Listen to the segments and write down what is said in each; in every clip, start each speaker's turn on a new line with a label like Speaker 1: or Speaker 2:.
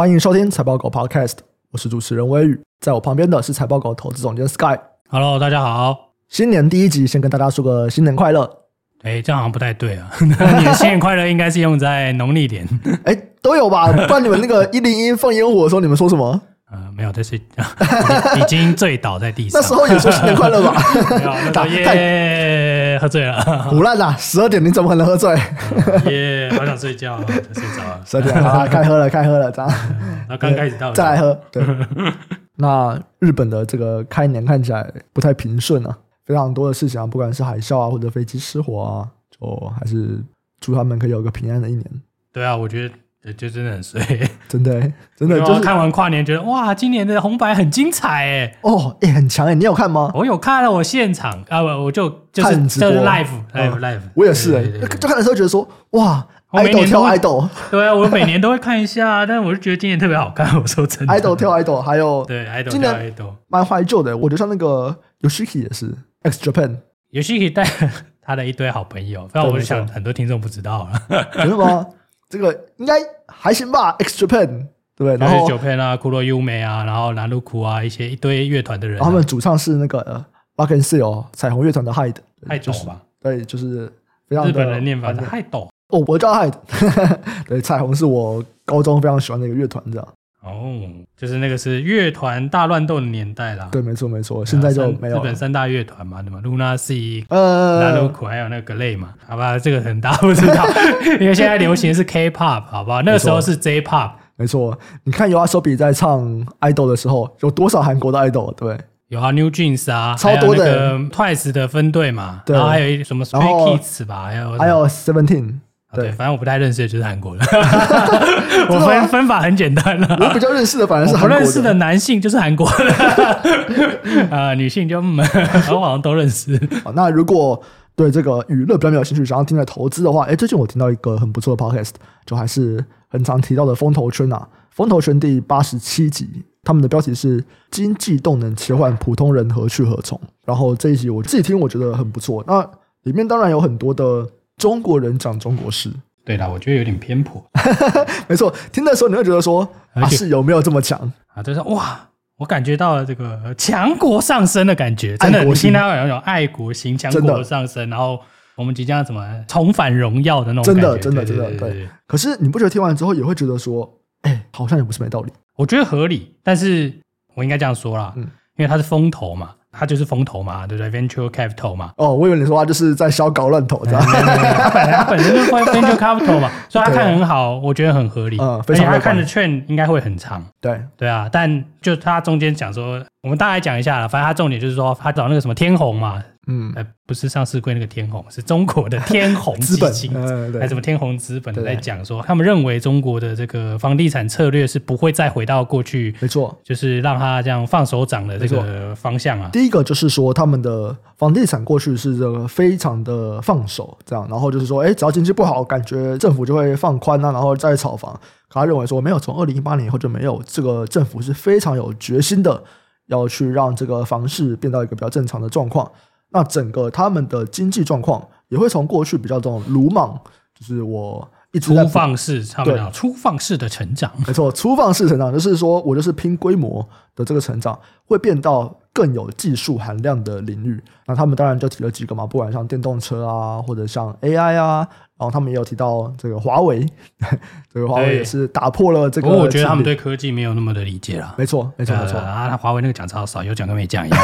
Speaker 1: 欢迎收听财报狗 Podcast，我是主持人威宇，在我旁边的是财报狗投资总监 Sky。
Speaker 2: Hello，大家好。
Speaker 1: 新年第一集，先跟大家说个新年快乐。
Speaker 2: 哎，这样好像不太对啊！你的新年快乐应该是用在农历年。
Speaker 1: 哎，都有吧？不然你们那个 一零一放烟火的时候，你们说什么？
Speaker 2: 呃，没有在睡觉，已经醉倒在地上。
Speaker 1: 那时候也说新年快乐吧？
Speaker 2: 没有，打耶，喝醉了。
Speaker 1: 胡乱啦！十二点你怎么可能喝醉？
Speaker 2: 耶，好想睡觉，睡着了。
Speaker 1: 十二点好，开喝了，开喝了，这样。
Speaker 2: 那刚开始到，
Speaker 1: 再来喝。对。那日本的这个开年看起来不太平顺啊，非常多的事情啊，不管是海啸啊，或者飞机失火啊，就还是祝他们可以有个平安的一年。
Speaker 2: 对啊，我觉得。对，就真的很衰，
Speaker 1: 真的真的就是
Speaker 2: 看完跨年，觉得哇，今年的红白很精彩哎，
Speaker 1: 哦，哎，很强哎，你有看吗？
Speaker 2: 我有看了，我现场啊，我我就就是就是 live live live，
Speaker 1: 我也是哎，就看的时候觉得说哇，idol 跳 idol，
Speaker 2: 对啊，我每年都会看一下，但是我就觉得今年特别好看，我说真的
Speaker 1: ，idol 跳 idol，还有
Speaker 2: 对 idol 跳 idol，
Speaker 1: 蛮怀旧的，我觉得像那个 Yoshiki 也是 X Japan，Yoshiki
Speaker 2: 带 他的一堆好朋友，不然我就想很多听众不知道了，
Speaker 1: 真的吗？这个应该还行吧，X Japan 对不对？然后
Speaker 2: X Japan 啊，Kuroyume 啊，然后 Naruku 啊，一些一堆乐团的人、啊。
Speaker 1: 他们主唱是那个 b a c k and 室友彩虹乐团的 Hyde，Hyde
Speaker 2: 吧？
Speaker 1: 对，就是非常
Speaker 2: 日本人念法是 Hyde。
Speaker 1: 哦，我叫 Hide，。对，彩虹是我高中非常喜欢的一个乐团，这样。
Speaker 2: 哦，就是那个是乐团大乱斗的年代啦。
Speaker 1: 对，没错没错，现在就没有
Speaker 2: 日本三大乐团嘛，对吗？LUNASEA、呃，Naruku 还有那个 GLAY 嘛，好吧，这个很大不知道，因为现在流行是 K-pop，好不好？那个时候是 J-pop，
Speaker 1: 没错。你看 YOASOBI 在唱 idol 的时候，有多少韩国的 idol？对，
Speaker 2: 有啊，New Jeans 啊，
Speaker 1: 超多的
Speaker 2: Twice 的分队嘛，然后还有一什么 Stray Kids 吧，还有
Speaker 1: 还有 Seventeen。
Speaker 2: 对，反正我不太认识的就是韩国的。我分分法很简单了。
Speaker 1: 我比较认识的反而是韩国的。
Speaker 2: 不认识的男性就是韩国的。啊，女性就我好像都认识。
Speaker 1: 好，那如果对这个娱乐比较没有兴趣，想要听的投资的话，哎，最近我听到一个很不错的 podcast，就还是很常提到的风投圈啊。风投圈第八十七集，他们的标题是“经济动能切换，普通人何去何从”。然后这一集我自己听，我觉得很不错。那里面当然有很多的。中国人讲中国事，
Speaker 2: 对啦，我觉得有点偏颇。
Speaker 1: 没错，听的时候你会觉得说，啊，是有没有这么强
Speaker 2: 啊？就是哇，我感觉到了这个强国上升的感觉，真的，我听到有一种爱国心，强国上升，然后我们即将怎么重返荣耀的那种感觉，
Speaker 1: 真的，真的，真的，对。可是你不觉得听完之后也会觉得说，哎，好像也不是没道理。
Speaker 2: 我觉得合理，但是我应该这样说啦，嗯，因为它是风投嘛。他就是风投嘛，对不对？Venture Capital 嘛。
Speaker 1: 哦，我以为你说他就是在瞎搞乱投，这样。
Speaker 2: 他本来他本身就是 Venture Capital 嘛，所以他看很好，我觉得很合理。嗯，而且他看的券应该会很长。
Speaker 1: 对
Speaker 2: 对啊，但就他中间讲说，我们大概讲一下了。反正他重点就是说，他找那个什么天虹嘛。嗯，不是上市柜那个天弘，是中国的天弘资本，还什么天弘资本在讲说，他们认为中国的这个房地产策略是不会再回到过去，
Speaker 1: 没错，
Speaker 2: 就是让它这样放手掌的这个方向啊。
Speaker 1: 第一个就是说，他们的房地产过去是这个非常的放手，这样，然后就是说，哎，只要经济不好，感觉政府就会放宽啊，然后再炒房。可他认为说，没有，从二零一八年以后就没有，这个政府是非常有决心的，要去让这个房市变到一个比较正常的状况。那整个他们的经济状况也会从过去比较这种鲁莽，就是我一直在
Speaker 2: 粗放式，差不多粗放式的成长，
Speaker 1: 没错，粗放式成长就是说我就是拼规模的这个成长，会变到更有技术含量的领域。那他们当然就提了几个嘛，不管像电动车啊，或者像 AI 啊。然后他们也有提到这个华为，这个华为也是打破了这个。
Speaker 2: 不过我觉得他们对科技没有那么的理解了。
Speaker 1: 没错，没错，没错
Speaker 2: 啊！华为那个讲超少，有讲跟没讲一样。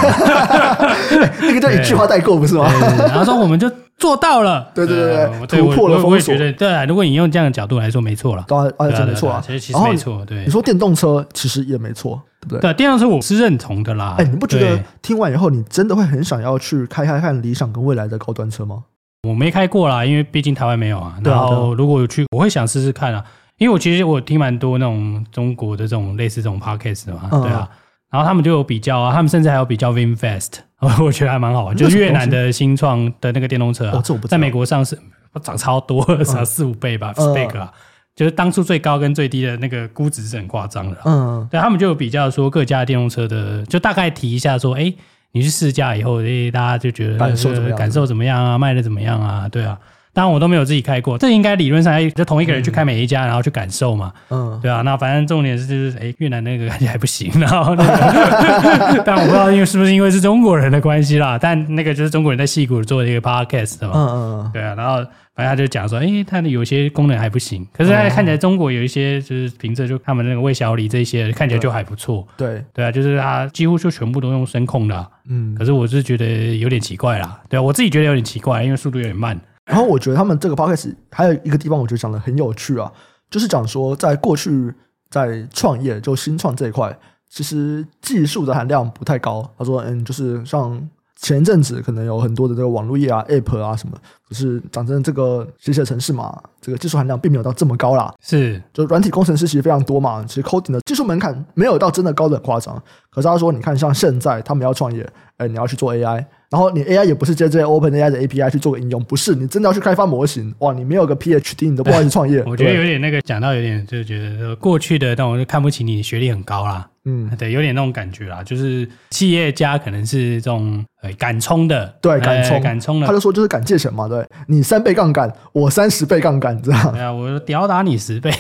Speaker 1: 那个叫一句话带过，不是吗？
Speaker 2: 然后说我们就做到了。
Speaker 1: 对对对对，突破了封锁。
Speaker 2: 对啊，如果你用这样的角度来说，没错了。
Speaker 1: 当然，而且没错啊。
Speaker 2: 其实其实没错。对，
Speaker 1: 你说电动车其实也没错，对不对？
Speaker 2: 对，电动车我是认同的啦。
Speaker 1: 哎，你不觉得听完以后，你真的会很想要去开开看理想跟未来的高端车吗？
Speaker 2: 我没开过啦，因为毕竟台湾没有啊。然后如果有去，我会想试试看啊。因为我其实我听蛮多那种中国的这种类似这种 podcast 的嘛，对啊。然后他们就有比较啊，他们甚至还有比较 VinFast，我觉得还蛮好玩。就是越南的新创的那个电动车啊，在美国上市涨超多，涨四五倍吧，四倍啊。就是当初最高跟最低的那个估值是很夸张的。嗯，对，他们就有比较说各家电动车的，就大概提一下说，哎。你去试驾以后，诶，大家就觉得感受怎么样？感受怎么样啊？卖的怎么样啊？对啊，当然我都没有自己开过，这应该理论上要就同一个人去开每一家，嗯、然后去感受嘛。嗯，对啊。那反正重点是就是，哎，越南那个感觉还不行，然后那个，但我不知道因为是不是因为是中国人的关系啦，但那个就是中国人在戏谷做的一个 podcast 嘛。嗯嗯。对啊，然后。反正他就讲说，哎，他的有些功能还不行，可是他看起来中国有一些就是凭着就他们那个魏小李这些看起来就还不错。
Speaker 1: 对
Speaker 2: 对啊，就是他几乎就全部都用声控的。嗯，可是我是觉得有点奇怪啦。对啊，我自己觉得有点奇怪，因为速度有点慢。
Speaker 1: 然后我觉得他们这个 podcast 还有一个地方，我觉得讲的很有趣啊，就是讲说在过去在创业就新创这一块，其实技术的含量不太高。他说，嗯，就是像。前一阵子可能有很多的这个网络页啊、App 啊什么，可是讲真，这个写写程式嘛，这个技术含量并没有到这么高啦。
Speaker 2: 是，
Speaker 1: 就软体工程师其实非常多嘛，其实 coding 的技术门槛没有到真的高的很夸张。可是他说，你看像现在他们要创业，哎，你要去做 AI，然后你 AI 也不是接这些 OpenAI 的 API 去做个应用，不是，你真的要去开发模型，哇，你没有个 PhD，你都不好意思创业。
Speaker 2: 我觉得有点那个讲到有点就是觉得过去的，但我就看不起你学历很高啦。嗯，对，有点那种感觉啦，就是企业家可能是这种呃敢冲的，
Speaker 1: 对，敢冲，
Speaker 2: 敢冲的。
Speaker 1: 他就说就是敢借钱嘛，对，你三倍杠杆，我三十倍杠杆，这样。
Speaker 2: 对啊，我吊打你十倍，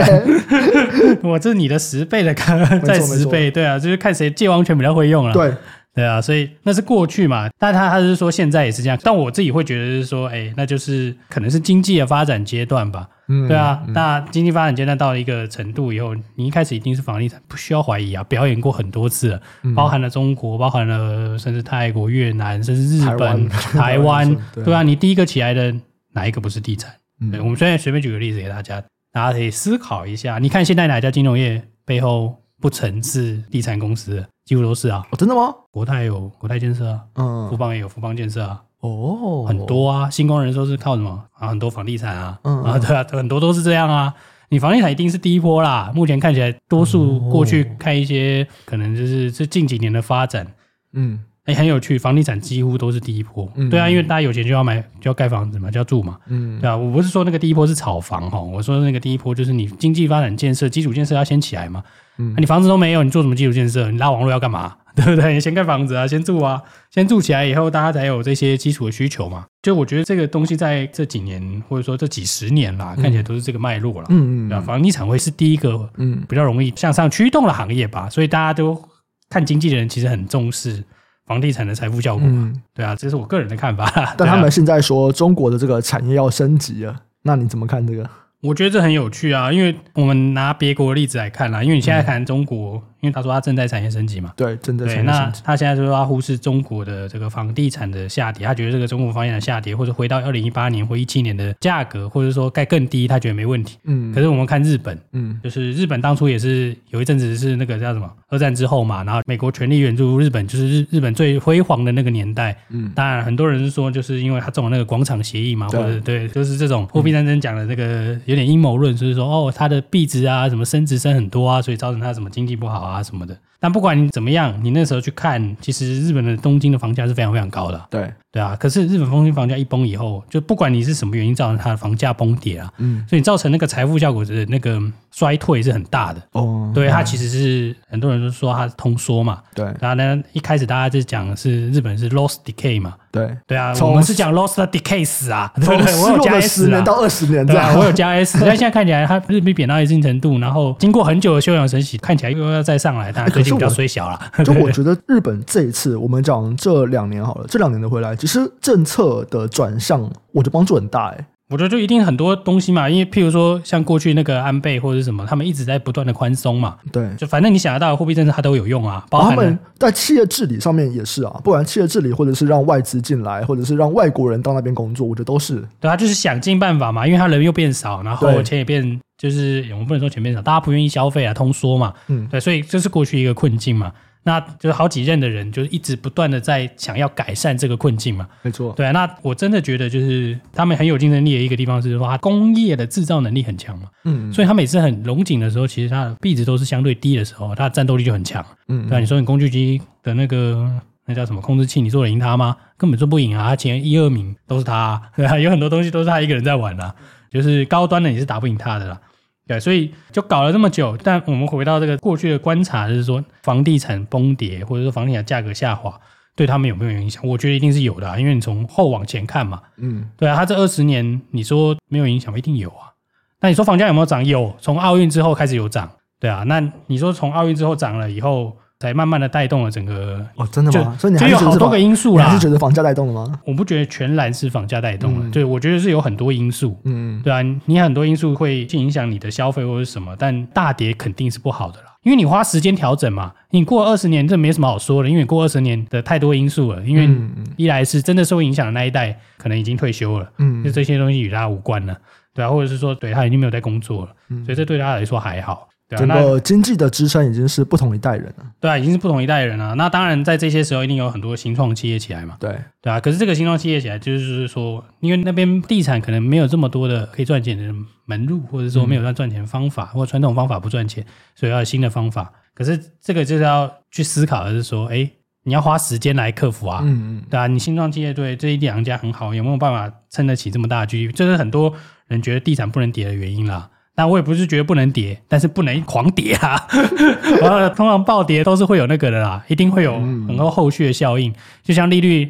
Speaker 2: 我这是你的十倍的杠，再十倍，对啊，就是看谁借完全比较会用了。
Speaker 1: 对。
Speaker 2: 对啊，所以那是过去嘛，但他他是说现在也是这样，但我自己会觉得是说，哎，那就是可能是经济的发展阶段吧。嗯，对啊，嗯、那经济发展阶段到了一个程度以后，你一开始一定是房地产，不需要怀疑啊，表演过很多次了，嗯、包含了中国，包含了甚至泰国、越南，甚至日本、台湾，台湾 对，对啊，你第一个起来的哪一个不是地产？嗯、对，我们现在随便举个例子给大家，大家可以思考一下，你看现在哪家金融业背后不曾是地产公司？几乎都是啊，
Speaker 1: 哦，真的吗？
Speaker 2: 国泰有国泰建设啊，嗯，富邦也有富邦建设啊，
Speaker 1: 哦，
Speaker 2: 很多啊，新光人寿是靠什么啊？很多房地产啊，嗯啊，对啊，很多都是这样啊。你房地产一定是第一波啦。目前看起来，多数过去看一些，可能就是这近几年的发展，嗯，哎，很有趣，房地产几乎都是第一波，嗯，对啊，因为大家有钱就要买，就要盖房子嘛，就要住嘛，嗯，对啊，我不是说那个第一波是炒房哈，我说那个第一波就是你经济发展建设基础建设要先起来嘛。嗯、啊，你房子都没有，你做什么基础建设？你拉网络要干嘛？对不对？你先盖房子啊，先住啊，先住起来以后，大家才有这些基础的需求嘛。就我觉得这个东西在这几年或者说这几十年啦，嗯、看起来都是这个脉络了。嗯嗯？房地产会是第一个，嗯，比较容易向上驱动的行业吧。所以大家都看经济的人其实很重视房地产的财富效果。嗯，对啊，这是我个人的看法。
Speaker 1: 但他们现在说中国的这个产业要升级了，那你怎么看这个？
Speaker 2: 我觉得这很有趣啊，因为我们拿别国的例子来看啦，因为你现在谈中国。因为他说他正在产业升级嘛，
Speaker 1: 对，正在产业升级。
Speaker 2: 那他现在就说他忽视中国的这个房地产的下跌，他觉得这个中国房地产下跌，或者回到二零一八年或一七年的价格，或者说该更低，他觉得没问题。嗯。可是我们看日本，嗯，就是日本当初也是有一阵子是那个叫什么二战之后嘛，然后美国全力援助日本，就是日日本最辉煌的那个年代。嗯。当然，很多人是说，就是因为他中了那个广场协议嘛，或者对，就是这种货币战争讲的这个有点阴谋论，就是说哦，他的币值啊什么升值升很多啊，所以造成他什么经济不好啊啊什么的。但不管你怎么样，你那时候去看，其实日本的东京的房价是非常非常高的。
Speaker 1: 对
Speaker 2: 对啊，可是日本东京房价一崩以后，就不管你是什么原因造成它的房价崩跌啊，嗯，所以你造成那个财富效果的那个衰退是很大的。哦，对，它其实是、嗯、很多人都说它是通缩嘛。
Speaker 1: 对，
Speaker 2: 然后呢，一开始大家就讲的是日本是 lost decay 嘛。
Speaker 1: 对
Speaker 2: 对啊，我们是讲 loss decay 死啊，对不对？我有加 S
Speaker 1: 十年到二十年，
Speaker 2: 对啊，我有加 S，但现在看起来它日币贬到一定程度，然后经过很久的休养生息，看起来又要再上来，但最近比较衰小了。
Speaker 1: 就我觉得日本这一次，我们讲这两年好了，这两年的回来，其实政策的转向，我觉得帮助很大哎。
Speaker 2: 我觉得就一定很多东西嘛，因为譬如说像过去那个安倍或者是什么，他们一直在不断的宽松嘛。
Speaker 1: 对，
Speaker 2: 就反正你想得到的货币政策，它都有用啊。包含
Speaker 1: 他们在企业治理上面也是啊，不管企业治理，或者是让外资进来，或者是让外国人到那边工作，我觉得都是。
Speaker 2: 对啊，就是想尽办法嘛，因为他人又变少，然后钱也变，就是我们不能说前面讲，大家不愿意消费啊，通缩嘛。嗯，对，所以这是过去一个困境嘛。那就是好几任的人，就是一直不断的在想要改善这个困境嘛。
Speaker 1: 没错，
Speaker 2: 对啊。那我真的觉得，就是他们很有竞争力的一个地方，是说他工业的制造能力很强嘛。嗯。所以他每次很龙井的时候，其实它的币值都是相对低的时候，它的战斗力就很强。嗯。对啊，你说你工具机的那个那叫什么控制器，你做得赢他吗？根本做不赢啊！他前一二名都是他啊，对啊，有很多东西都是他一个人在玩啊。就是高端的你是打不赢他的啦。对，所以就搞了这么久，但我们回到这个过去的观察，就是说房地产崩跌，或者说房地产价格下滑，对他们有没有影响？我觉得一定是有的啊，因为你从后往前看嘛，
Speaker 1: 嗯，
Speaker 2: 对啊，他这二十年你说没有影响，一定有啊。那你说房价有没有涨？有，从奥运之后开始有涨，对啊。那你说从奥运之后涨了以后，才慢慢的带动了整个
Speaker 1: 哦，真的吗？所以你
Speaker 2: 还是有好多个因素啦。
Speaker 1: 你还是觉得房价带动了吗？
Speaker 2: 我不觉得全然是房价带动了，对，我觉得是有很多因素，
Speaker 1: 嗯，
Speaker 2: 对啊，你很多因素会去影响你的消费或者什么，但大跌肯定是不好的啦。因为你花时间调整嘛，你过二十年这没什么好说的，因为你过二十年的太多因素了。因为一来是真的受影响的那一代可能已经退休了，嗯，就这些东西与他无关了，对啊，或者是说对他已经没有在工作了，所以这对他来说还好。
Speaker 1: 整个经济的支撑已经是不同一代人了。
Speaker 2: 对啊，已经是不同一代人了。那当然，在这些时候一定有很多新创企业起来嘛。
Speaker 1: 对
Speaker 2: 对啊，可是这个新创企业起来，就是说，因为那边地产可能没有这么多的可以赚钱的门路，或者说没有赚赚钱方法，嗯、或传统方法不赚钱，所以要有新的方法。可是这个就是要去思考的是说，哎，你要花时间来克服啊。嗯嗯。对啊，你新创企业对这一两家很好，有没有办法撑得起这么大的距离？这是很多人觉得地产不能跌的原因啦。那我也不是觉得不能跌，但是不能狂跌啊！通常暴跌都是会有那个的啦，一定会有很多后续的效应。就像利率，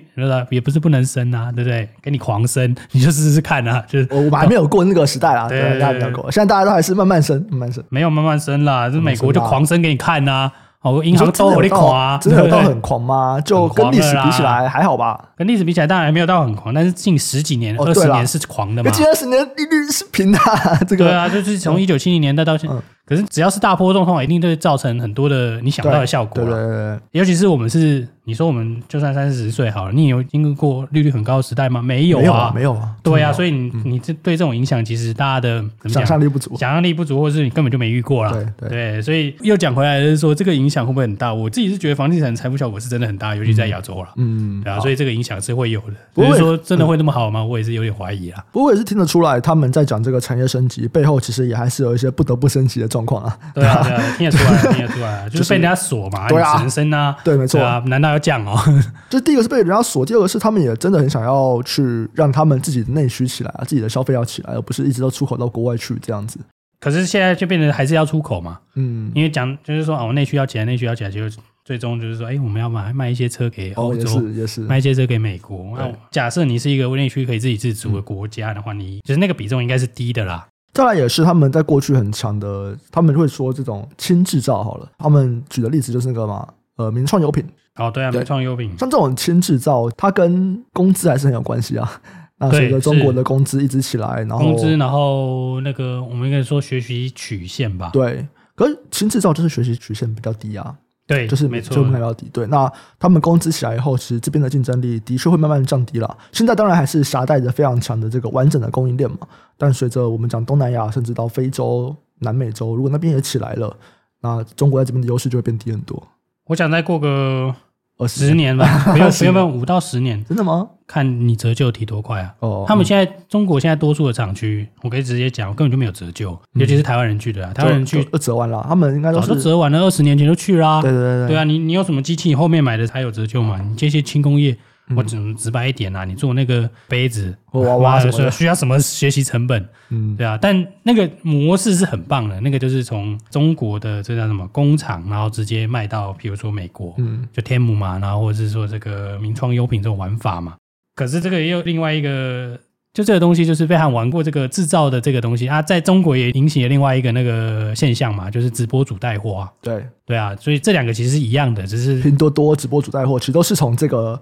Speaker 2: 也不是不能升啊，对不对？给你狂升，你就试试看啊！就是
Speaker 1: 我们还没有过那个时代啊，对，大家不要过。现在大家都还是慢慢升，慢慢升，
Speaker 2: 没有慢慢升啦，就是美国就狂升给你看呐。哦，银行都有点狂啊，
Speaker 1: 真的有到很狂吗？就跟历史比起来还好吧？
Speaker 2: 跟历史比起来当然还没有到很狂，但是近十几年、二十年是狂的嘛？
Speaker 1: 近二十年利率是平的，这个
Speaker 2: 对啊，就是从一九七零年代到现在。可是只要是大波动的话，一定都会造成很多的你想不到的效果。
Speaker 1: 对对对，
Speaker 2: 尤其是我们是你说我们就算三四十岁好了，你有经历过利率很高的时代吗？没有啊，
Speaker 1: 没有啊。
Speaker 2: 对啊，所以你你这对这种影响，其实大家的
Speaker 1: 想象力不足，
Speaker 2: 想象力不足，或者是你根本就没遇过啦。对对，所以又讲回来就是说，这个影响会不会很大？我自己是觉得房地产财富效果是真的很大，尤其在亚洲了。嗯，对啊，所以这个影响是会有的。不是说真的会那么好吗？我也是有点怀疑啊。
Speaker 1: 不过也是听得出来，他们在讲这个产业升级背后，其实也还是有一些不得不升级的状况啊。
Speaker 2: 对啊。对啊，听得出来，听得出来，就是被人家锁嘛，对啊，人生啊，
Speaker 1: 对，没错啊，
Speaker 2: 难道要降哦？
Speaker 1: 就第一个是被人家锁，第二个是他们也真的很想要去让他们自己的内需起来啊，自己的消费要起来，而不是一直都出口到国外去这样子。
Speaker 2: 可是现在就变成还是要出口嘛，嗯，因为讲就是说啊，我内需要起来，内需要起来，就最终就是说，哎，我们要买卖一些车给欧洲，
Speaker 1: 也是，也是
Speaker 2: 卖一些车给美国。那假设你是一个内需可以自给自足的国家的话，你就是那个比重应该是低的啦。
Speaker 1: 再来也是他们在过去很强的，他们会说这种轻制造好了。他们举的例子就是那个嘛，呃，名创优品。
Speaker 2: 哦，对啊，名创优品。
Speaker 1: 像这种轻制造，它跟工资还是很有关系啊。那随着中国的工资一直起来，然后
Speaker 2: 工资，然后那个我们应该说学习曲线吧。
Speaker 1: 对，可是轻制造就是学习曲线比较低啊。
Speaker 2: 对，
Speaker 1: 就是没错，就卖到底。对，那他们工资起来以后，其实这边的竞争力的确会慢慢降低了。现在当然还是携带着非常强的这个完整的供应链嘛。但随着我们讲东南亚，甚至到非洲、南美洲，如果那边也起来了，那中国在这边的优势就会变低很多。
Speaker 2: 我想再过个。呃，十年吧，不用不用不用，五到十年，
Speaker 1: 真的吗？
Speaker 2: 看你折旧提多快啊！哦，他们现在中国现在多数的厂区，我可以直接讲，我根本就没有折旧，尤其是台湾人去的，啊台湾人去
Speaker 1: 都折完了，他们应该都
Speaker 2: 都折完了，二十年前就去啦。
Speaker 1: 对对对
Speaker 2: 对啊，你你有什么机器，你后面买的才有折旧嘛？你这些轻工业。我只能直白一点啊，你做那个杯子，
Speaker 1: 哇哇，
Speaker 2: 需要什么学习成本？嗯，对啊，但那个模式是很棒的，那个就是从中国的这叫什么工厂，然后直接卖到，比如说美国，嗯，就天母嘛，然后或者是说这个名创优品这种玩法嘛。可是这个也有另外一个，就这个东西就是非常玩过这个制造的这个东西啊，在中国也引起了另外一个那个现象嘛，就是直播主带货啊。
Speaker 1: 对
Speaker 2: 对啊，所以这两个其实是一样的，只是
Speaker 1: 拼多多直播主带货，其实都是从这个。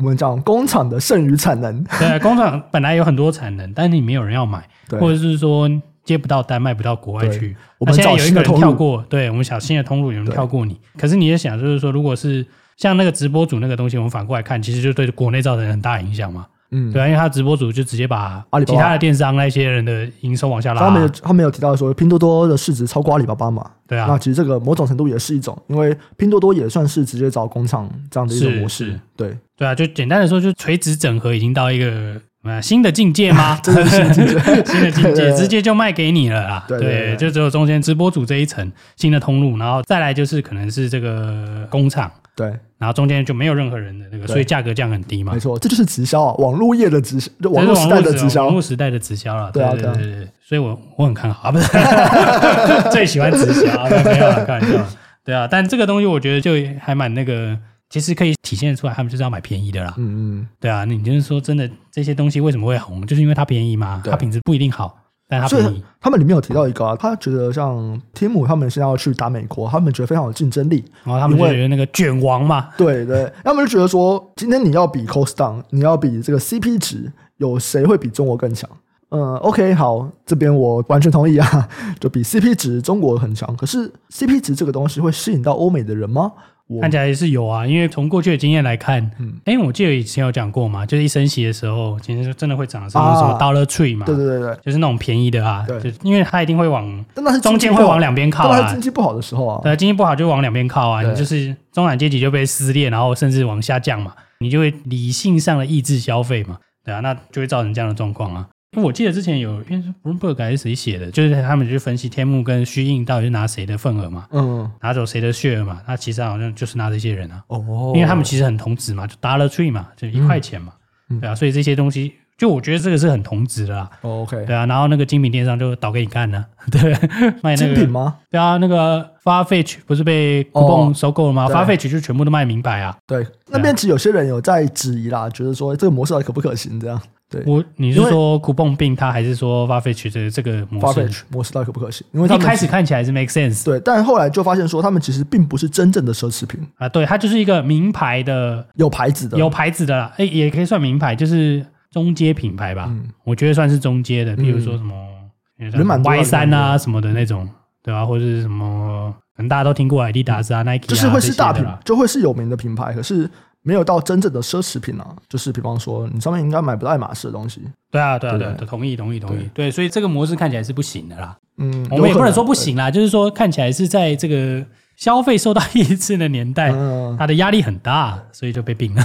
Speaker 1: 我们讲工厂的剩余产能，
Speaker 2: 对，工厂本来有很多产能，但是你没有人要买，或者是说接不到单，卖不到国外去。我们现在有一个人跳过，对，我们小新的通路有人跳过你。可是你也想，就是说，如果是像那个直播主那个东西，我们反过来看，其实就对国内造成很大影响嘛。嗯，对啊，因为他直播主就直接把阿里其他的电商那些人的营收往下拉。
Speaker 1: 他们有他们有提到说，拼多多的市值超过阿里巴巴嘛？
Speaker 2: 对啊，
Speaker 1: 那其实这个某种程度也是一种，因为拼多多也算是直接找工厂这样的一种模式。对
Speaker 2: 对啊，就简单的说，就垂直整合已经到一个新的境界吗？
Speaker 1: 真的是新的境界，
Speaker 2: 新的境界，直接就卖给你了啦。对，就只有中间直播组这一层新的通路，然后再来就是可能是这个工厂。
Speaker 1: 对，
Speaker 2: 然后中间就没有任何人的那个，所以价格降很低嘛。
Speaker 1: 没错，这就是直销啊，网络业的直销，网络时代的直销，
Speaker 2: 网络时代的直销了。对啊，对对对，所以我我很看好啊，不是 最喜欢直销，没有开玩笑。对啊，但这个东西我觉得就还蛮那个，其实可以体现出来，他们就是要买便宜的啦。
Speaker 1: 嗯嗯，
Speaker 2: 对啊，你就是说真的，这些东西为什么会红，就是因为它便宜嘛，它品质不一定好。但它便宜
Speaker 1: 他们里面有提到一个啊，他觉得像天母他们现在要去打美国，他们觉得非常有竞争力。
Speaker 2: 然后他们就觉得那个卷王嘛，
Speaker 1: 对对，他们就觉得说，今天你要比 cost down，你要比这个 CP 值，有谁会比中国更强？嗯，OK，好，这边我完全同意啊，就比 CP 值中国很强。可是 CP 值这个东西会吸引到欧美的人吗？
Speaker 2: 看起来也是有啊，因为从过去的经验来看，嗯，哎，我记得以前有讲过嘛，就是一升息的时候，其实真的会涨，是什么 Dollar Tree 嘛，
Speaker 1: 对对对对，
Speaker 2: 就是那种便宜的啊，
Speaker 1: 对，
Speaker 2: 就因为它一定会往，但那是中间会往两边靠啊，
Speaker 1: 经济不好的时候啊，
Speaker 2: 对，经济不好就往两边靠啊，你就是中产阶级就被撕裂，然后甚至往下降嘛，你就会理性上的抑制消费嘛，对啊，那就会造成这样的状况啊。我记得之前有，因为是 Bloomberg 还是谁写的，就是他们去分析天幕跟虚印到底是拿谁的份额嘛，嗯，拿走谁的 share 嘛，那其实好像就是拿这些人啊，哦，因为他们其实很同质嘛，就 Dollar Tree 嘛，就一块钱嘛，嗯、对啊，所以这些东西，就我觉得这个是很同质的啦，
Speaker 1: 哦，OK，
Speaker 2: 对啊，然后那个精品电商就倒给你干了，对，卖那个
Speaker 1: 精品吗？
Speaker 2: 对啊，那个 Farfetch 不是被 Coupon 收购了吗？哦？Farfetch 就全部都卖名牌啊，
Speaker 1: 对，那边其实有些人有在质疑啦，觉得说这个模式可不可行这样。对，
Speaker 2: 我你是说 Coupon 并它，还是说 Farfetch 的这个模式
Speaker 1: ？Farfetch 模式到底可不可行？因为他们
Speaker 2: 一开始看起来是 make sense，
Speaker 1: 对，但后来就发现说他们其实并不是真正的奢侈品
Speaker 2: 啊，对，它就是一个名牌的，
Speaker 1: 有牌子的，
Speaker 2: 有牌子的啦，哎，也可以算名牌，就是中阶品牌吧，嗯，我觉得算是中阶的，比如说什么、
Speaker 1: 嗯、
Speaker 2: Y 三啊什么的那种，对吧、啊？或者是什么，可能大家都听过爱迪达斯啊、Nike 啊，
Speaker 1: 就是会是大品，就会是有名的品牌，可是。没有到真正的奢侈品啊，就是比方说，你上面应该买不到爱马仕的东西。
Speaker 2: 对啊，对啊，对，对，同意，同意，同意。对，对，所以这个模式看起来是不行的啦。
Speaker 1: 嗯，
Speaker 2: 我们也不能说不行啦，就是说看起来是在这个消费受到抑制的年代，嗯、它的压力很大，所以就被并了。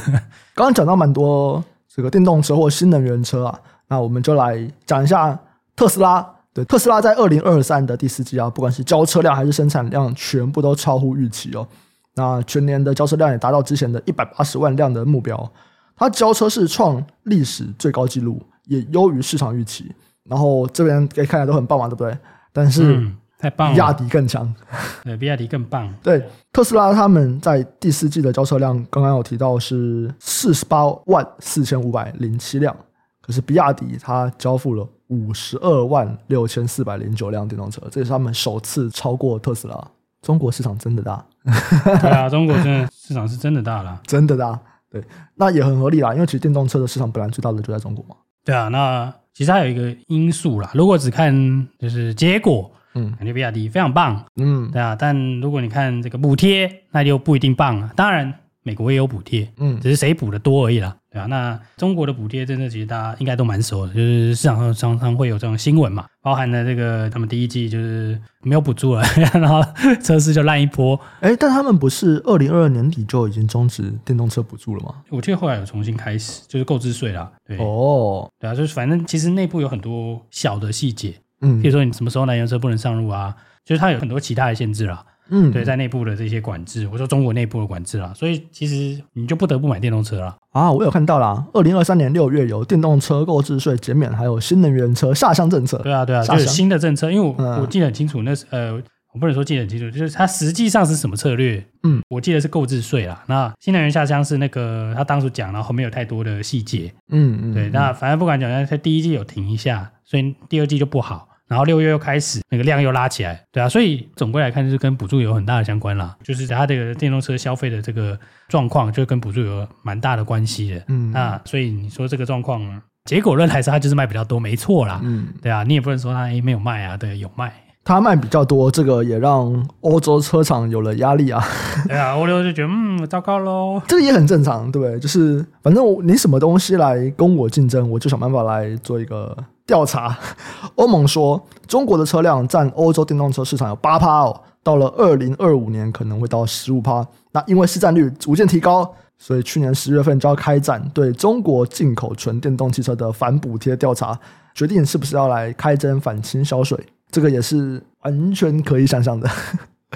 Speaker 1: 刚刚讲到蛮多这个电动车或新能源车啊，那我们就来讲一下特斯拉。对，特斯拉在二零二三的第四季啊，不管是交车量还是生产量，全部都超乎预期哦。那全年的交车量也达到之前的一百八十万辆的目标，它交车是创历史最高纪录，也优于市场预期。然后这边可以看起来都很棒嘛，对不对？但是、嗯、
Speaker 2: 太棒了，
Speaker 1: 比亚迪更强。
Speaker 2: 对，比亚迪更棒。
Speaker 1: 对，特斯拉他们在第四季的交车量，刚刚有提到是四十八万四千五百零七辆，可是比亚迪它交付了五十二万六千四百零九辆电动车，这也是他们首次超过特斯拉。中国市场真的大，
Speaker 2: 对啊，中国真的市场是真的大了，
Speaker 1: 真的大，对，那也很合理啦，因为其实电动车的市场本来最大的就在中国嘛。
Speaker 2: 对啊，那其实还有一个因素啦，如果只看就是结果，嗯，感觉比亚迪非常棒，嗯，对啊，但如果你看这个补贴，那就不一定棒了，当然。美国也有补贴，嗯，只是谁补的多而已啦，对啊，那中国的补贴真的其实大家应该都蛮熟的，就是市场上常常会有这种新闻嘛，包含了这个他们第一季就是没有补助了，然后车市就烂一波。
Speaker 1: 哎，但他们不是二零二二年底就已经终止电动车补助了吗？
Speaker 2: 我记得后来有重新开始，就是购置税啦。对
Speaker 1: 哦，
Speaker 2: 对啊，就是反正其实内部有很多小的细节，嗯，比如说你什么时候燃油车不能上路啊，就是它有很多其他的限制啦。嗯，对，在内部的这些管制，我说中国内部的管制啦，所以其实你就不得不买电动车了
Speaker 1: 啊！我有看到啦，二零二三年六月有电动车购置税减免，还有新能源车下乡政策。
Speaker 2: 对啊，对啊，就是新的政策，因为我、嗯、我记得很清楚，那是呃，我不能说记得很清楚，就是它实际上是什么策略？嗯，我记得是购置税啦。那新能源下乡是那个他当初讲，然后没有太多的细节。嗯嗯，对，那反正不管讲，他第一季有停一下，所以第二季就不好。然后六月又开始，那个量又拉起来，对啊，所以总归来看就是跟补助有很大的相关啦，就是它这个电动车消费的这个状况，就跟补助有蛮大的关系的。嗯，那所以你说这个状况，结果论还是，它就是卖比较多，没错啦。嗯，对啊，你也不能说它没有卖啊，对，有卖。
Speaker 1: 它卖比较多，这个也让欧洲车厂有了压力啊。
Speaker 2: 对啊，欧洲就觉得嗯，糟糕喽。
Speaker 1: 这个也很正常，对不对？就是反正你什么东西来跟我竞争，我就想办法来做一个。调查，欧盟说中国的车辆占欧洲电动车市场有八趴哦，到了二零二五年可能会到十五趴。那因为市占率逐渐提高，所以去年十月份就要开展对中国进口纯电动汽车的反补贴调查，决定是不是要来开征反倾销税。这个也是完全可以想象的。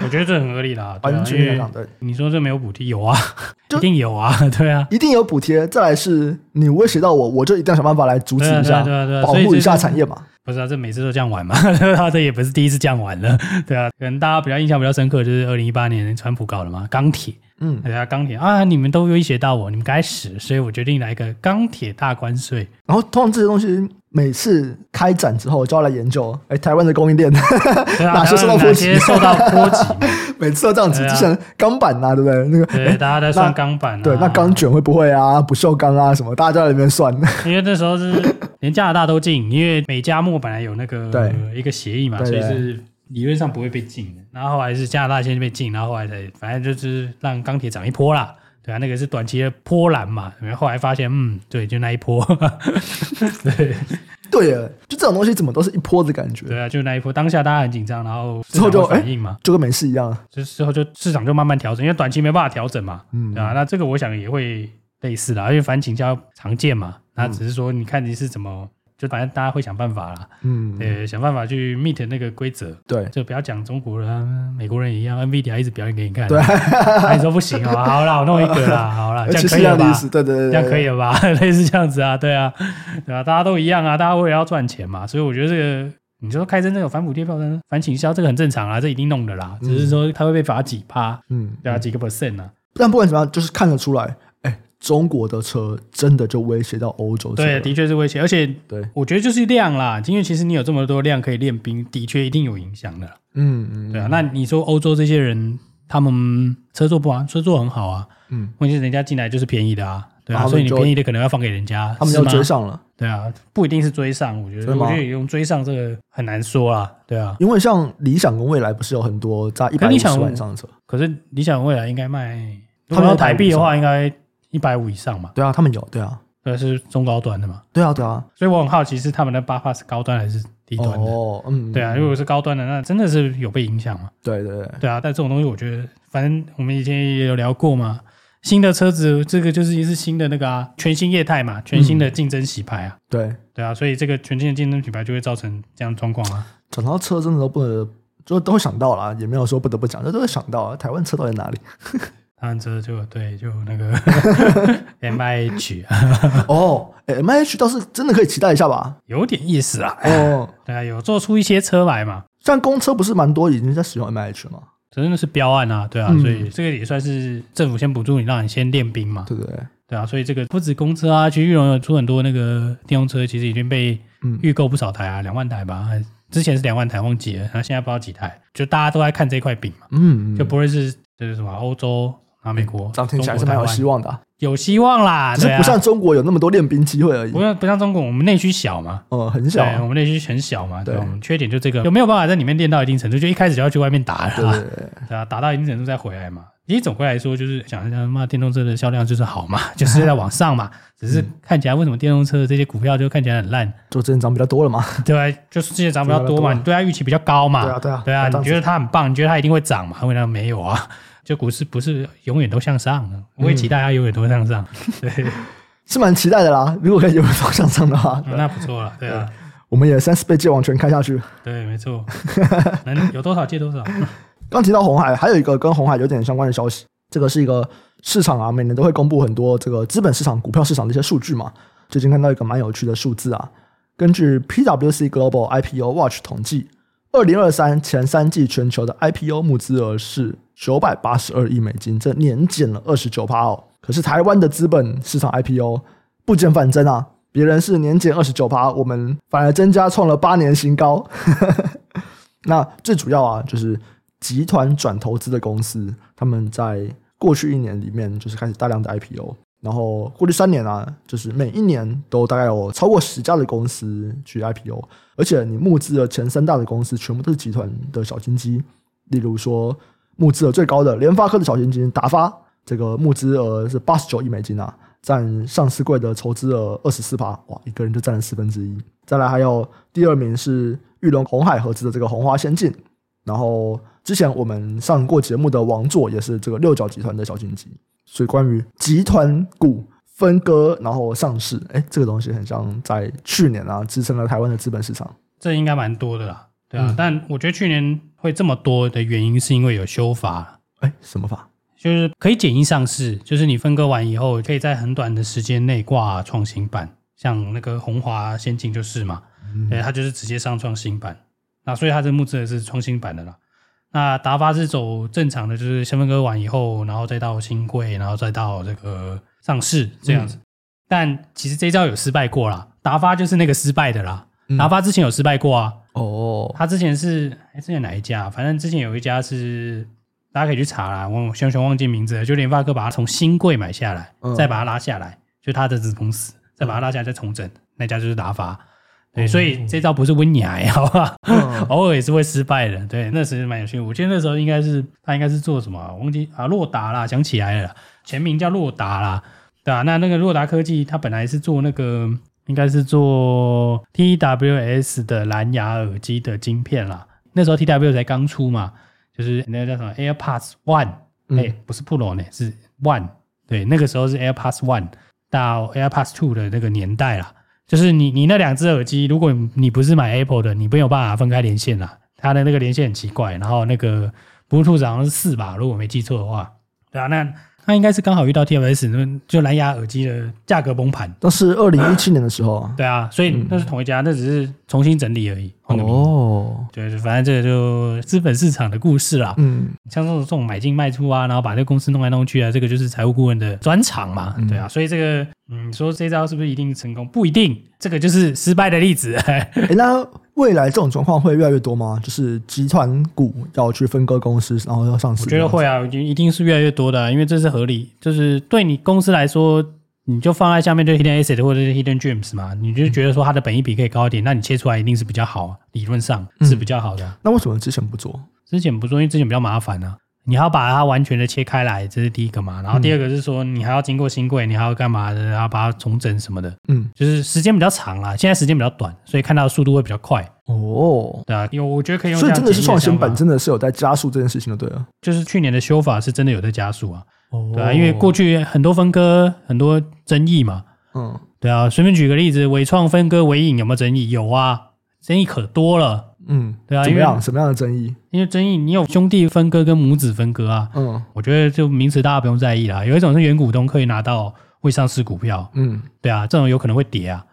Speaker 2: 我觉得这很合理啦，
Speaker 1: 完全
Speaker 2: 你说这没有补贴？有啊，一定有啊，对啊，
Speaker 1: 一定有补贴。再来是你威胁到我，我就一定要想办法来阻止一下，
Speaker 2: 对啊，对啊，
Speaker 1: 保护一下产业嘛。
Speaker 2: 不是啊，这每次都这样玩嘛，他这也不是第一次这样玩了，对啊。可能大家比较印象比较深刻，就是二零一八年川普搞的嘛，钢铁，嗯，大家，钢铁啊，你们都威胁到我，你们该死，所以我决定来一个钢铁大关税。
Speaker 1: 然后通常这些东西每次开展之后就要来研究，哎，台湾的供应链 哪些受到波及？
Speaker 2: 受到波及，
Speaker 1: 每次都这样子。就像钢板啊，对不对？那个，
Speaker 2: 对，大家在算钢板。
Speaker 1: 对，那钢卷会不会啊？不锈钢啊？什么？大家在里面算。
Speaker 2: 因为那时候是连加拿大都进，因为美加墨本来有那个一个协议嘛，所以是。理论上不会被禁的，然后后来是加拿大先被禁，然后后来才反正就是让钢铁涨一波啦，对啊，那个是短期的波澜嘛，然后后来发现，嗯，对，就那一波，对。
Speaker 1: 对啊，就这种东西怎么都是一波的感觉，
Speaker 2: 对啊，就那一波，当下大家很紧张，然后之后就反应嘛，
Speaker 1: 就跟没事一样，
Speaker 2: 就之后就市场就慢慢调整，因为短期没办法调整嘛，嗯，对啊，那这个我想也会类似的，因为反倾销常见嘛，那只是说你看你是怎么。就反正大家会想办法啦，嗯，呃，想办法去 meet 那个规则，
Speaker 1: 对，
Speaker 2: 就不要讲中国人、啊、美国人一样，NVIDIA 一直表演给你看，对，你说不行啊，好啦，我弄一个啦，好啦，这样可以了吧？
Speaker 1: 对对对，
Speaker 2: 这样可以了吧？类似这样子啊，对啊，对啊，大家都一样啊，大家为了要赚钱嘛，所以我觉得这个，你说开征这个反补贴票单、反倾销，这个很正常啊，这一定弄的啦，只是说他会被罚几趴，嗯，对啊，几个 percent 啊，
Speaker 1: 但不管怎么样，就是看得出来。中国的车真的就威胁到欧洲？
Speaker 2: 对，的确是威胁，而且对，我觉得就是量啦，因为其实你有这么多量可以练兵，的确一定有影响的。嗯嗯，对啊。那你说欧洲这些人，他们车做不完，车做很好啊。嗯，问题是人家进来就是便宜的啊，对啊，所以你便宜的可能要放给人家，
Speaker 1: 他们要追上了。
Speaker 2: 对啊，不一定是追上，我觉得，我觉得用追上这个很难说啦。对啊，
Speaker 1: 因为像理想跟未来不是有很多在一百五十万以上的车，
Speaker 2: 可是理想跟蔚来应该卖，他们要台币的话应该。一百五以上嘛？
Speaker 1: 对啊，他们有，对啊，
Speaker 2: 对，是中高端的嘛？
Speaker 1: 对啊，对啊，
Speaker 2: 所以我很好奇，是他们的八八是高端还是低端的？哦，嗯，对啊，如果是高端的，那真的是有被影响嘛？
Speaker 1: 对对对，
Speaker 2: 对啊，但这种东西，我觉得，反正我们以前也有聊过嘛，新的车子，这个就是一是新的那个啊，全新业态嘛，全新的竞争洗牌啊，
Speaker 1: 对对
Speaker 2: 啊，所以这个全新的竞争洗牌就会造成这样状况啊。
Speaker 1: 讲到车，真的都不能，就都会想到啦，也没有说不得不讲，这都会想到啊，台湾车到底在哪里？
Speaker 2: 台湾车就对，就那个 M I H
Speaker 1: 哦，M I H 倒是真的可以期待一下吧，
Speaker 2: 有点意思啊。哦，对啊，有做出一些车来嘛。
Speaker 1: 像公车不是蛮多已经在使用 M I H 了吗？
Speaker 2: 真的是标案啊，对啊，所以这个也算是政府先补助你，让你先练兵嘛。
Speaker 1: 对不对，
Speaker 2: 对啊，所以这个不止公车啊，其实裕隆有出很多那个电动车，其实已经被预购不少台啊，两万台吧，之前是两万台，忘记了，然后现在不知道几台，就大家都在看这块饼嘛。嗯，就不会是就是什么欧洲。啊，美国，
Speaker 1: 这样听起来是蛮有希望的，
Speaker 2: 有希望啦，
Speaker 1: 只是不像中国有那么多练兵机会而已。
Speaker 2: 不像不像中国，我们内需小嘛，
Speaker 1: 嗯，很小，
Speaker 2: 我们内需很小嘛，对，我们缺点就这个，有没有办法在里面练到一定程度？就一开始就要去外面打，对 对啊，打到一定程度再回来嘛。其实总归来说，就是想一下，嘛，电动车的销量就是好嘛，就是在往上嘛。只是看起来为什么电动车的这些股票就看起来很烂？
Speaker 1: 就之前涨比较多了嘛，
Speaker 2: 对吧？就是之前涨比较多嘛，你对它预期比较高嘛，对啊对啊，对啊，你觉得它很棒，你觉得它一定会涨嘛？因为它没有啊。就股市不是永远都向上的，我会期待它永远都向上。对，
Speaker 1: 是蛮期待的啦。如果可以永远都向上的话，
Speaker 2: 那不错了。对啊，
Speaker 1: 我们也三十倍借网权开下去。
Speaker 2: 对，没错。能有多少借多少。
Speaker 1: 刚提到红海，还有一个跟红海有点相关的消息，这个是一个市场啊，每年都会公布很多这个资本市场、股票市场的一些数据嘛。最近看到一个蛮有趣的数字啊，根据 PwC Global IPO Watch 统计，二零二三前三季全球的 IPO 募资额是。九百八十二亿美金，这年减了二十九趴哦。可是台湾的资本市场 IPO 不减反增啊，别人是年减二十九趴，我们反而增加创了八年新高。那最主要啊，就是集团转投资的公司，他们在过去一年里面就是开始大量的 IPO，然后过去三年啊，就是每一年都大概有超过十家的公司去 IPO，而且你募资的前三大的公司全部都是集团的小金鸡，例如说。募资额最高的联发科的小金鸡达发，这个募资额是八十九亿美金啊，占上市柜的筹资额二十四趴，哇，一个人就占了四分之一。再来还有第二名是玉龙红海合资的这个红花先进，然后之前我们上过节目的王座也是这个六角集团的小金鸡。所以关于集团股分割然后上市，哎，这个东西很像在去年啊支撑了台湾的资本市场，
Speaker 2: 这应该蛮多的啦。对啊，嗯、但我觉得去年会这么多的原因，是因为有修法。
Speaker 1: 哎，什么法？
Speaker 2: 就是可以简易上市，就是你分割完以后，可以在很短的时间内挂创新板，像那个红华先进就是嘛，嗯、对，它就是直接上创新板。那所以它这募资的是创新版的啦。那达发是走正常的，就是先分割完以后，然后再到新贵，然后再到这个上市这样子。嗯、但其实这一招有失败过啦，达发就是那个失败的啦。达发之前有失败过啊。哦，他之前是哎，之前哪一家？反正之前有一家是大家可以去查啦，我完全忘记名字了。就联发科把它从新贵买下来，嗯、再把它拉下来，就他的子公司，再把它拉下来再重整，那家就是达发。对，所以这招不是温雅，好吧？嗯、偶尔也是会失败的。对，那时蛮有趣。我记得那时候应该是他应该是做什么？我忘记啊，洛达啦，想起来了，全名叫洛达啦，对吧、啊？那那个洛达科技，他本来是做那个，应该是做 TWS 的蓝牙耳机的晶片啦。那时候 TWS 才刚出嘛，就是那个叫什么 AirPods One，哎、嗯欸，不是 Pro 呢，是 One。对，那个时候是 AirPods One 到 AirPods Two 的那个年代啦。就是你你那两只耳机，如果你不是买 Apple 的，你没有办法分开连线啦。它的那个连线很奇怪，然后那个 Bluetooth 好像是四吧，如果没记错的话。对啊，那。那应该是刚好遇到 TFS 那就蓝牙耳机的价格崩盘，
Speaker 1: 都是二零一七年的时候啊。
Speaker 2: 对啊，所以那是同一家，那只是重新整理而已。哦，对，反正这个就资本市场的故事啦。嗯，像这种这种买进卖出啊，然后把这个公司弄来弄去啊，这个就是财务顾问的专长嘛。对啊，所以这个嗯，说这招是不是一定成功？不一定，这个就是失败的例子。欸，
Speaker 1: 那。未来这种状况会越来越多吗？就是集团股要去分割公司，然后要上市。
Speaker 2: 我觉得会啊，一定是越来越多的，啊，因为这是合理。就是对你公司来说，你就放在下面，就 hidden asset 或者是 hidden dreams 嘛，你就觉得说它的本益比可以高一点，那你切出来一定是比较好，理论上是比较好的，啊嗯。那
Speaker 1: 为什么之前不做？
Speaker 2: 之前不做，因为之前比较麻烦呢，啊。你还要把它完全的切开来，这是第一个嘛。然后第二个是说，你还要经过新柜，你还要干嘛的？然后把它重整什么的。嗯，就是时间比较长啦。现在时间比较短，所以看到的速度会比较快。哦，对啊，因为我觉得可以用。
Speaker 1: 所以真的是创新版真的是有在加速这件事情的，对啊。
Speaker 2: 就是去年的修法是真的有在加速啊。哦，对啊，因为过去很多分割很多争议嘛。嗯，对啊，随便举个例子，伪创分割伪影有没有争议？有啊，争议可多了。
Speaker 1: 嗯，对啊，怎么样？什么样的争议？
Speaker 2: 因为争议，你有兄弟分割跟母子分割啊。嗯，我觉得就名词大家不用在意啦。有一种是原股东可以拿到未上市股票，嗯，对啊，这种有可能会跌啊。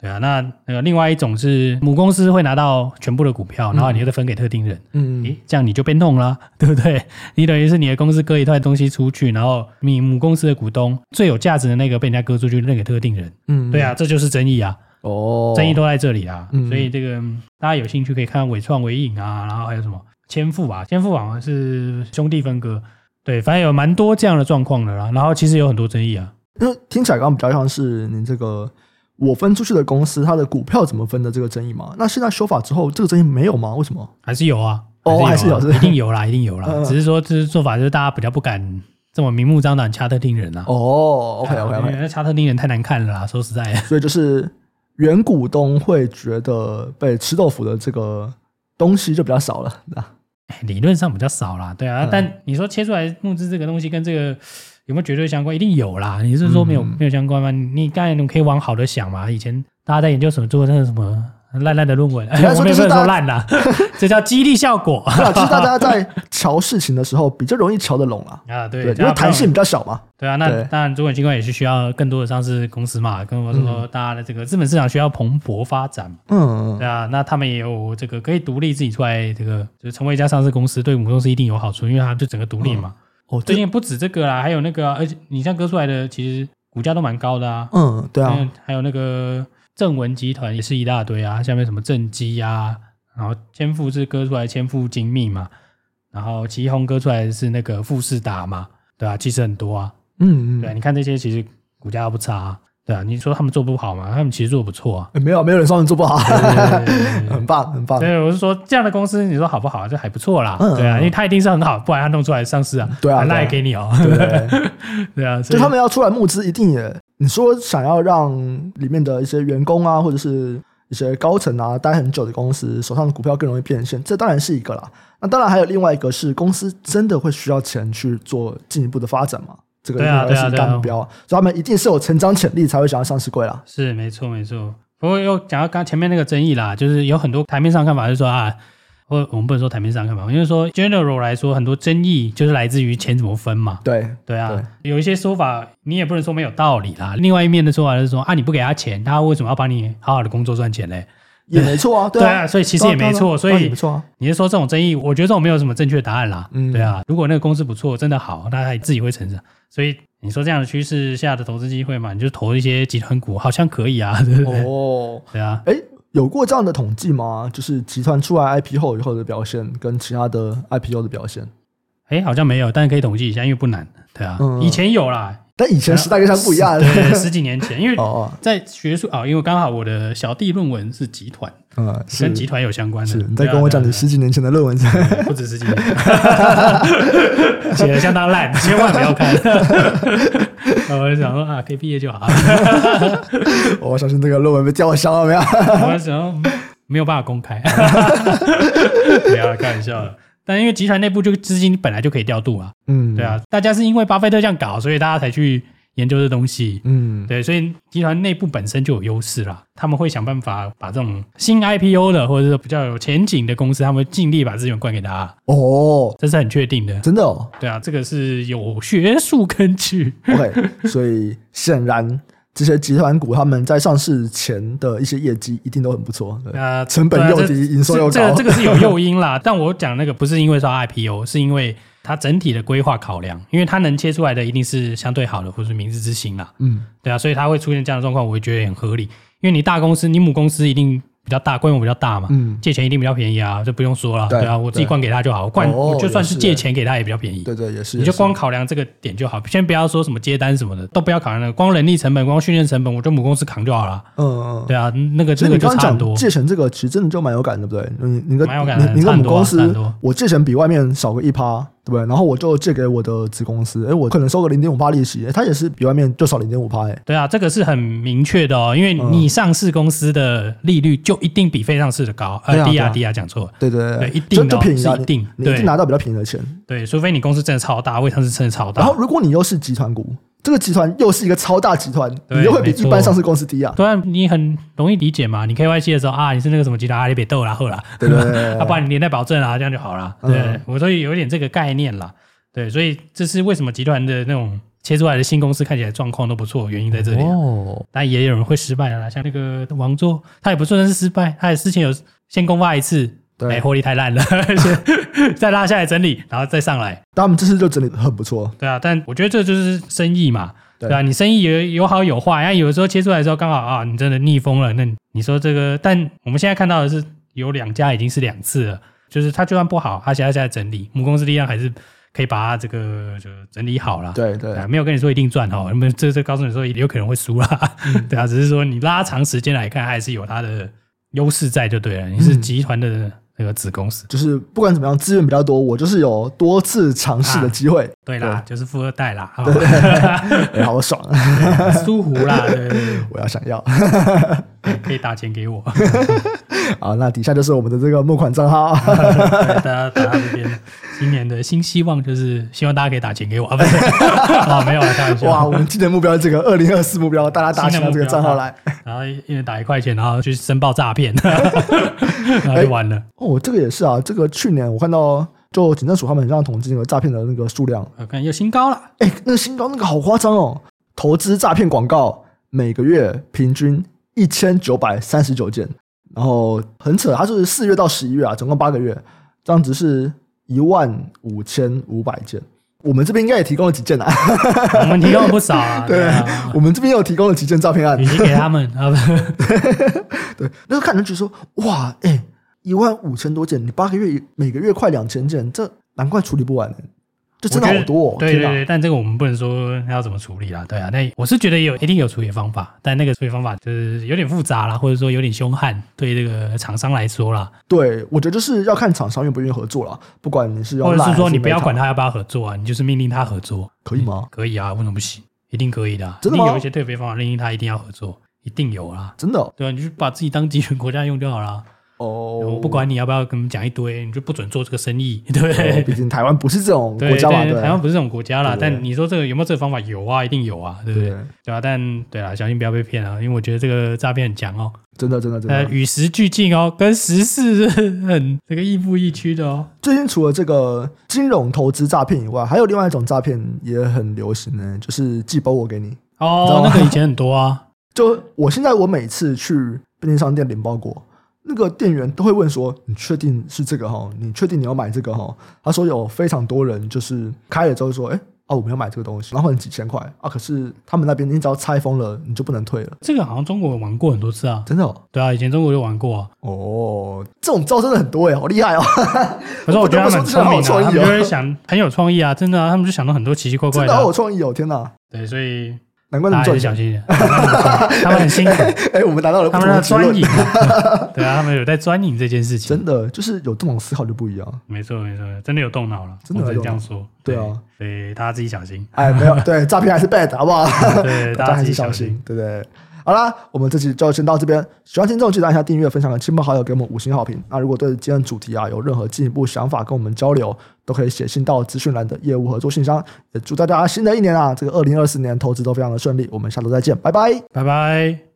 Speaker 2: 对啊，那那个另外一种是母公司会拿到全部的股票，然后你又再分给特定人，嗯，诶，这样你就被弄了，对不对？你等于是你的公司割一块东西出去，然后你母公司的股东最有价值的那个被人家割出去，那给特定人，嗯，对啊，这就是争议啊。哦，争议都在这里啊，嗯、所以这个大家有兴趣可以看纬创、伟影啊，然后还有什么千富啊，千富好像是兄弟分割，对，反正有蛮多这样的状况的啦。然后其实有很多争议啊，
Speaker 1: 因为听起来刚刚比较像是你这个我分出去的公司，它的股票怎么分的这个争议嘛。那现在修法之后，这个争议没有吗？为什么？
Speaker 2: 还是有啊？
Speaker 1: 哦，还是有，
Speaker 2: 一定有啦，一定有啦。嗯、只是说这做法就是大家比较不敢这么明目张胆掐特定人啊。
Speaker 1: 哦，OK OK OK，
Speaker 2: 因为掐特定人太难看了啦，说实在。
Speaker 1: 所以就是。原股东会觉得被吃豆腐的这个东西就比较少了，
Speaker 2: 理论上比较少啦，对啊。嗯、但你说切出来募资这个东西跟这个有没有绝对相关？一定有啦。你是说没有、嗯、没有相关吗？你刚才你可以往好的想嘛。以前大家在研究什么做那个什么。烂烂的论文，哎，我们也不能说烂啦，这叫激励效果。
Speaker 1: 其实大家在 瞧事情的时候比较容易瞧得拢啊。啊，对，因为弹性比较小嘛。
Speaker 2: 对啊，那当然主管机关也是需要更多的上市公司嘛，跟我说大家的这个资本市场需要蓬勃发展。嗯，对啊，那他们也有这个可以独立自己出来，这个就是成为一家上市公司，对母公司一定有好处，因为它就整个独立嘛。哦，最近不止这个啦，还有那个，而且你像割出来的，其实股价都蛮高的啊。嗯，对啊，还有那个。正文集团也是一大堆啊，下面什么正基啊，然后千富是割出来千富精密嘛，然后奇鋐割出来是那个富士达嘛，对啊，其实很多啊，嗯嗯，对啊，你看这些其实股价不差啊，对啊，你说他们做不好吗？他们其实做得不错啊，
Speaker 1: 没有没有人说他们做不好，很棒很棒。
Speaker 2: 对，我是说这样的公司，你说好不好？这还不错啦，对啊，因为他一定是很好，不然他弄出来上市啊，对啊，那也给你哦，对 对啊，
Speaker 1: 就他们要出来募资，一定也。你说想要让里面的一些员工啊，或者是一些高层啊，待很久的公司手上的股票更容易变现，这当然是一个啦。那当然还有另外一个是公司真的会需要钱去做进一步的发展嘛？这个应该是大目标，所以他们一定是有成长潜力才会想要上市柜啦。
Speaker 2: 是没错没错。不过又讲到刚前面那个争议啦，就是有很多台面上看法就是说啊。或我们不能说台面上看法，因为说 general 来说，很多争议就是来自于钱怎么分嘛。对对啊，对有一些说法你也不能说没有道理啦。另外一面的说法就是说啊，你不给他钱，他为什么要帮你好好的工作赚钱嘞？
Speaker 1: 也没错啊，对啊，
Speaker 2: 所以其实也没错，所以
Speaker 1: 没错啊。
Speaker 2: 你是说这种争议，我觉得这种没有什么正确答案啦，对啊。如果那个公司不错，真的好，那他自己会成长。所以你说这样的趋势下的投资机会嘛，你就投一些集团股，好像可以啊，对不对？哦，对啊，
Speaker 1: 哎，有过这样的统计吗？就是集团出来 IPO 以后的表现跟其他的 IPO 的表现？
Speaker 2: 哎，好像没有，但是可以统计一下，因为不难，对啊，以前有啦。
Speaker 1: 但以前时代跟现在不一样，
Speaker 2: 对，十几年前，因为 在学术啊，因为刚好我的小弟论文是集团，嗯，跟集团有相关的。
Speaker 1: 你在跟我讲你十几年前的论文，
Speaker 2: 不止十几年，写的相当烂，千万不要看。我就想说啊，可以毕业就好。
Speaker 1: 我相信那个论文被吊销了没有？
Speaker 2: 我想没有办法公开，不要开玩笑了。但因为集团内部就资金本来就可以调度啊，嗯，对啊，大家是因为巴菲特这样搞，所以大家才去研究这东西，嗯，对，所以集团内部本身就有优势啦，他们会想办法把这种新 IPO 的或者是比较有前景的公司，他们会尽力把资源灌给他。哦，这是很确定的，
Speaker 1: 真的哦，
Speaker 2: 对啊，这个是有学术根据。
Speaker 1: OK，所以显然。这些集团股他们在上市前的一些业绩一定都很不错，啊，成本又低，营收又高，
Speaker 2: 这个这个是有诱因啦。但我讲那个不是因为说 IPO，是因为它整体的规划考量，因为它能切出来的一定是相对好的，或是明日之星啦。嗯，对啊，所以它会出现这样的状况，我会觉得很合理。因为你大公司，你母公司一定。比较大，规模比较大嘛，嗯，借钱一定比较便宜啊，就不用说了，对，对啊，我自己灌给他就好，灌我就算是借钱给他也比较便宜，
Speaker 1: 对对也是，
Speaker 2: 你就光考量这个点就好，先不要说什么接单什么的，都不要考量那个，光人力成本、光训练成本，我就母公司扛就好了，嗯嗯，对啊，那个这个就差很多。
Speaker 1: 借钱这个其实真的就蛮有感的，对不对？你你个你你个母公司，我借钱比外面少个一趴。对，然后我就借给我的子公司，哎，我可能收个零点五八利息，它也是比外面就少零点五八，哎，
Speaker 2: 对啊，这个是很明确的哦，因为你上市公司的利率就一定比非上市的高，呃，低啊低啊，讲错。了，
Speaker 1: 对对
Speaker 2: 对，一定
Speaker 1: 就便宜啊，
Speaker 2: 一定，
Speaker 1: 你一定拿到比较便宜的钱，
Speaker 2: 对，除非你公司真的超大，未上市真的超大，
Speaker 1: 然后如果你又是集团股。这个集团又是一个超大集团，你又会比一般上市公司低啊。
Speaker 2: 对啊，你很容易理解嘛。你 KYC 的时候啊，你是那个什么集团，啊，你别逗啦，后啦，对对对，啊，不然你连带保证啊，这样就好了。对，我所以有一点这个概念啦。对，所以这是为什么集团的那种切出来的新公司看起来状况都不错，原因在这里。哦，但也有人会失败的啦，像那个王座，他也不算是失败，他也之前有先公发一次。对，哎，获利太烂了，先再拉下来整理，然后再上来。
Speaker 1: 但我们这次就整理的很不错。
Speaker 2: 对啊，但我觉得这就是生意嘛，对，对啊，你生意有有好有坏，然后有的时候切出来的时候刚好啊，你真的逆风了，那你说这个，但我们现在看到的是有两家已经是两次了，就是它就算不好，它现在在整理，母公司力量还是可以把它这个就整理好了。
Speaker 1: 对对，
Speaker 2: 对，没有跟你说一定赚哈，那么这这告诉你说有可能会输啦，嗯、对啊，只是说你拉长时间来看，还是有它的优势在就对了，你是集团的。嗯那个子公司。
Speaker 1: 就是不管怎么样，资源比较多，我就是有多次尝试的机会。啊、
Speaker 2: 对啦，对。就是富二代啦，
Speaker 1: 对，对，好爽啊，
Speaker 2: 舒服啦，对，
Speaker 1: 我要想要，
Speaker 2: 可以打钱给我。
Speaker 1: 好，那底下就是我们的这个募款账号，
Speaker 2: 大家大家这边今年的新希望就是希望大家可以打钱给我啊，不是啊，没有开玩笑。
Speaker 1: 哇，我们今年目标是这个二零二四目标，大家打钱到这个账号来，
Speaker 2: 然后一人打一块钱，然后去申报诈骗，然后就完了。欸、
Speaker 1: 哦，这个也是啊，这个去年我看到就警政署他们这样统计那个诈骗的那个数量，
Speaker 2: 我看又新高了。
Speaker 1: 哎、欸，那个新高那个好夸张哦，投资诈骗广告每个月平均一千九百三十九件。然后很扯，它是四月到十一月啊，总共八个月，这样子是一万五千五百件。我们这边应该也提供了几件啊，
Speaker 2: 我们提供了不少啊。
Speaker 1: 对，我们这边有提供了几件照片案，
Speaker 2: 已经给他们啊。
Speaker 1: 对，那个看人就说哇，哎，一万五千多件，你八个月每个月快两千件，这难怪处理不完。这真的好多哦！
Speaker 2: 对对对，但这个我们不能说要怎么处理啦，对啊。那我是觉得有一定有处理方法，但那个处理方法就是有点复杂啦，或者说有点凶悍，对这个厂商来说啦。
Speaker 1: 对，我觉得就是要看厂商愿不愿意合作啦。不管你是用，
Speaker 2: 或者是说你不要管他要不要合作啊，你就是命令他合作，
Speaker 1: 可以吗？
Speaker 2: 可以啊，为什么不行？一定可以的，真的吗？有一些特别方法命令他一定要合作，一定有啦，
Speaker 1: 真的。
Speaker 2: 对啊，你就把自己当集权国家用就好了。哦，我不管你要不要跟我们讲一堆，你就不准做这个生意，对不对？
Speaker 1: 毕竟台湾不是这种国家嘛，
Speaker 2: 对，台湾不是这种国家啦。但你说这个有没有这个方法？有啊，一定有啊，对不对？对啊，但对啊，小心不要被骗啊，因为我觉得这个诈骗很强哦，
Speaker 1: 真的，真的，真的，
Speaker 2: 呃，与时俱进哦，跟时事很这个亦步亦趋的哦。
Speaker 1: 最近除了这个金融投资诈骗以外，还有另外一种诈骗也很流行呢，就是寄包裹给你。
Speaker 2: 哦，那个以前很多啊，
Speaker 1: 就我现在我每次去便利商店领包裹。那个店员都会问说：“你确定是这个哈？你确定你要买这个哈？”他说有非常多人就是开了之后说：“哎。”啊，我没有买这个东西，然后很几千块啊，可是他们那边你只要拆封了，你就不能退了。
Speaker 2: 这个好像中国有玩过很多次啊，
Speaker 1: 真的、哦？
Speaker 2: 对啊，以前中国就玩过啊。
Speaker 1: 哦，这种招真的很多哎，好厉害哦！
Speaker 2: 可是我觉得他们很聪明、啊，
Speaker 1: 创意、哦、
Speaker 2: 他们就会想很有创意啊，真的啊，他们就想到很多奇奇怪怪
Speaker 1: 真的好有创意哦！天哪，
Speaker 2: 对，所以。
Speaker 1: 难怪那么赚钱，
Speaker 2: 小心一点，他们很辛苦。
Speaker 1: 哎，我们达到了他们
Speaker 2: 的专营，对啊，他们有在专营这件事情。
Speaker 1: 真的，就是有这种思考就不一样。
Speaker 2: 没错，没错，真的有动脑了，真的这样说。
Speaker 1: 对啊，
Speaker 2: 所以大家自己小心。
Speaker 1: 哎，没有，对，诈骗还是 bad，好不好？
Speaker 2: 对，大家自己小心，
Speaker 1: 对不对？好啦，我们这期就先到这边。喜欢听众记得按下订阅、分享给亲朋好友，给我们五星好评。那如果对今天主题啊有任何进一步想法，跟我们交流，都可以写信到资讯栏的业务合作信箱。也祝大家新的一年啊，这个二零二四年投资都非常的顺利。我们下周再见，拜拜，
Speaker 2: 拜拜。